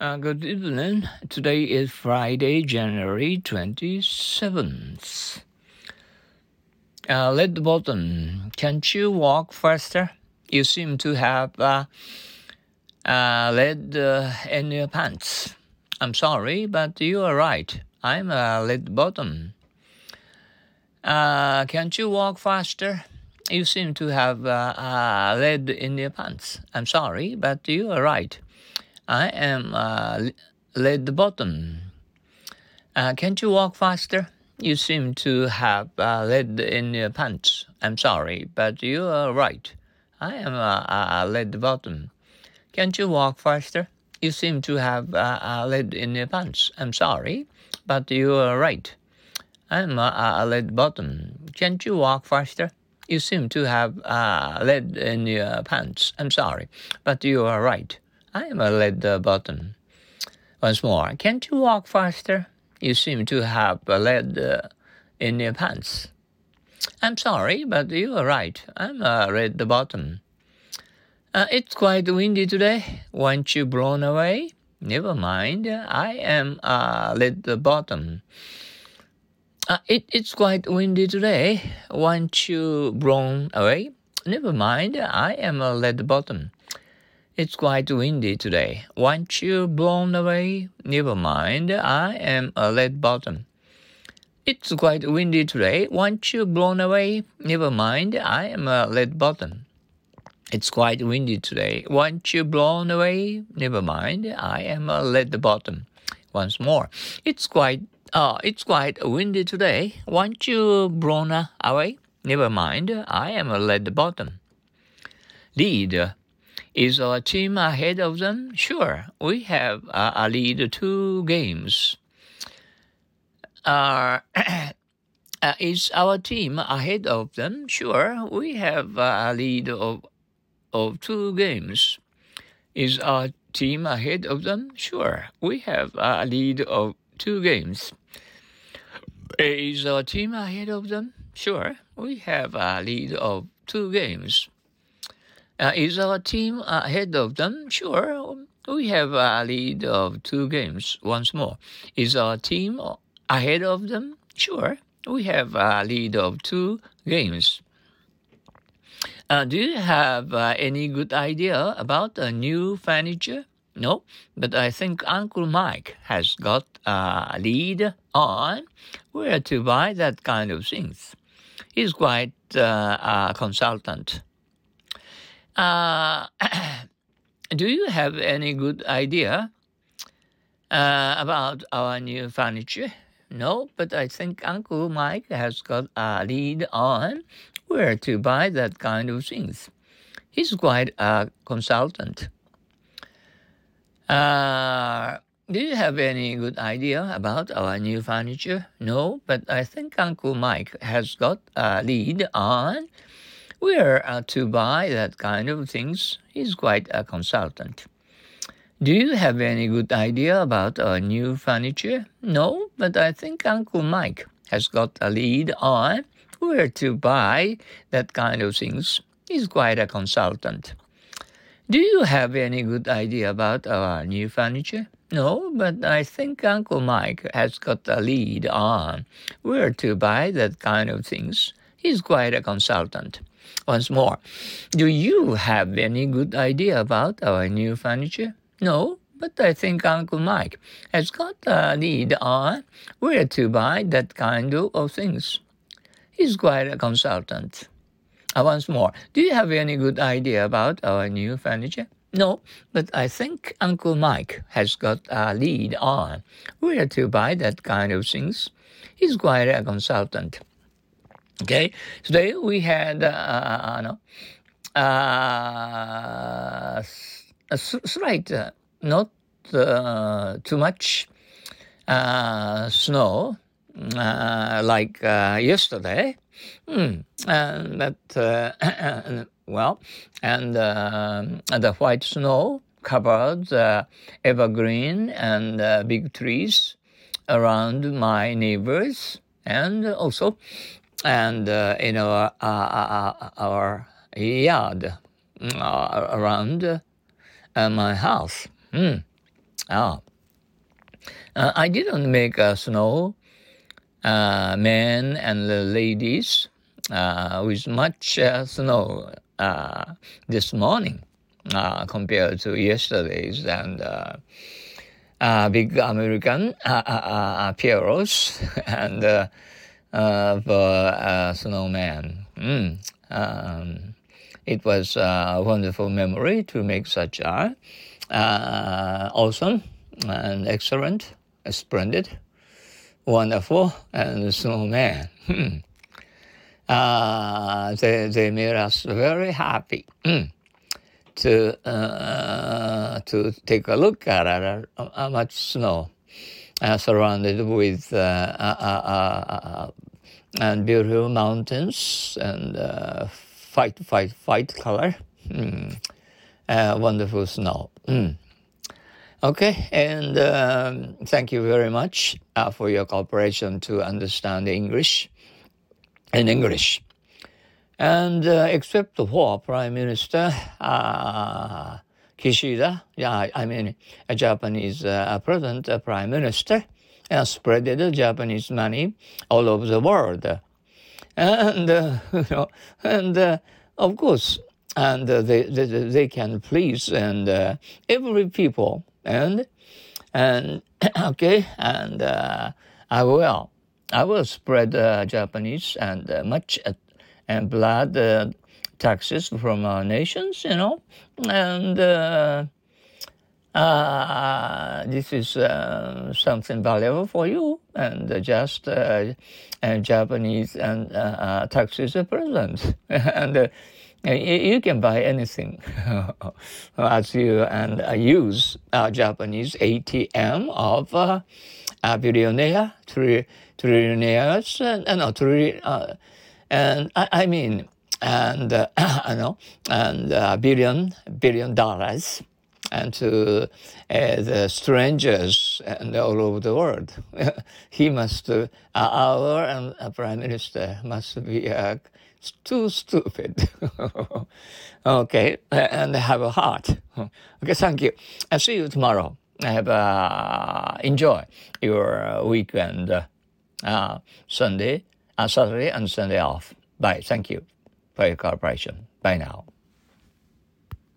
Uh, good evening. Today is Friday, January 27th. Uh, red button. Can't you walk faster? You seem to have uh, uh, lead uh, in your pants. I'm sorry, but you are right. I'm a lead bottom. Uh, can't you walk faster? You seem to have uh, uh, lead in your pants. I'm sorry, but you are right. I am uh, lead bottom. Uh, can't you walk faster? You seem to have uh, lead in your pants. I'm sorry, but you are right. I am a, a lead bottom. Can't you walk faster? You seem to have uh, a lead in your pants. I'm sorry, but you are right. I'm a, a lead bottom. Can't you walk faster? You seem to have uh, lead in your pants. I'm sorry, but you are right. I am a lead bottom. Once more, can't you walk faster? You seem to have a lead uh, in your pants. I'm sorry, but you are right. I'm a red bottom. Uh, it's quite windy today. Weren't you blown away? Never mind. I am a red bottom. Uh, it, it's quite windy today. Weren't you blown away? Never mind. I am a red bottom. It's quite windy today. Weren't you blown away? Never mind, I am a lead bottom. It's quite windy today. Weren't you blown away? Never mind, I am a lead bottom. It's quite windy today. Weren't you blown away? Never mind, I am a lead bottom. Once more, it's quite uh, it's quite windy today. Weren't you blown away? Never mind, I am a lead bottom. Lead is our team ahead of them? Sure, we have uh, a lead two games. Uh, uh, is our team ahead of them? Sure, we have a lead of, of two games. Is our team ahead of them? Sure, we have a lead of two games. Is our team ahead of them? Sure, we have a lead of two games. Uh, is our team ahead of them? Sure. We have a lead of two games once more. Is our team ahead of them? Sure. We have a lead of two games. Uh, do you have uh, any good idea about a new furniture? No, but I think Uncle Mike has got a lead on where to buy that kind of things. He's quite uh, a consultant. Uh, do you have any good idea uh, about our new furniture? No, but I think Uncle Mike has got a lead on where to buy that kind of things. He's quite a consultant. Uh, do you have any good idea about our new furniture? No, but I think Uncle Mike has got a lead on where uh, to buy that kind of things. He's quite a consultant. Do you have any good idea about our new furniture? No, but I think Uncle Mike has got a lead on where to buy that kind of things. He's quite a consultant. Do you have any good idea about our new furniture? No, but I think Uncle Mike has got a lead on where to buy that kind of things. He's quite a consultant. Once more, do you have any good idea about our new furniture? No, but I think Uncle Mike has got a lead on where to buy that kind of things. He's quite a consultant. Uh, once more, do you have any good idea about our new furniture? No, but I think Uncle Mike has got a lead on where to buy that kind of things. He's quite a consultant. Okay, today we had uh, uh, a slight, uh, not uh, too much uh, snow uh, like yesterday. Mm. And that, well, and the white snow covered evergreen and big trees around my neighbors and also and uh, in our uh, uh, our yard around my house. Mm. Ah, uh, I didn't make a snow, uh, men and ladies uh, with much uh, snow uh, this morning uh, compared to yesterday's and big American uh, Pierrots and the snowman. Mm. Um, it was a wonderful memory to make such a awesome and excellent, splendid, wonderful, and snowman. Hmm uh, they, they made us very happy mm, to uh, to take a look at uh, how much snow uh, surrounded with uh, uh, and beautiful mountains and fight fight fight color mm, wonderful snow mm. okay and um, thank you very much for your cooperation to understand english in English. And uh, except for Prime Minister uh, Kishida, yeah, I mean, a Japanese uh, president, a prime minister, and the Japanese money all over the world. And, uh, you know, and uh, of course, and uh, they, they, they can please and uh, every people and and okay and uh, I will I will spread Japanese and much and blood taxes from our nations, you know, and uh, uh, this is something valuable for you, and just and Japanese and taxes are present, and you can buy anything as you and use Japanese ATM of a billionaire, tri- trillionaires, and, uh, no, tri- uh, and I, I, mean, and uh, I know, and uh, billion billion dollars, and to uh, the strangers and all over the world. he must, uh, our um, prime minister must be too stupid. okay, and have a heart. Okay, thank you. I'll see you tomorrow have uh, enjoy your weekend, uh, Sunday, uh, Saturday and Sunday off. Bye. Thank you for your cooperation. Bye now.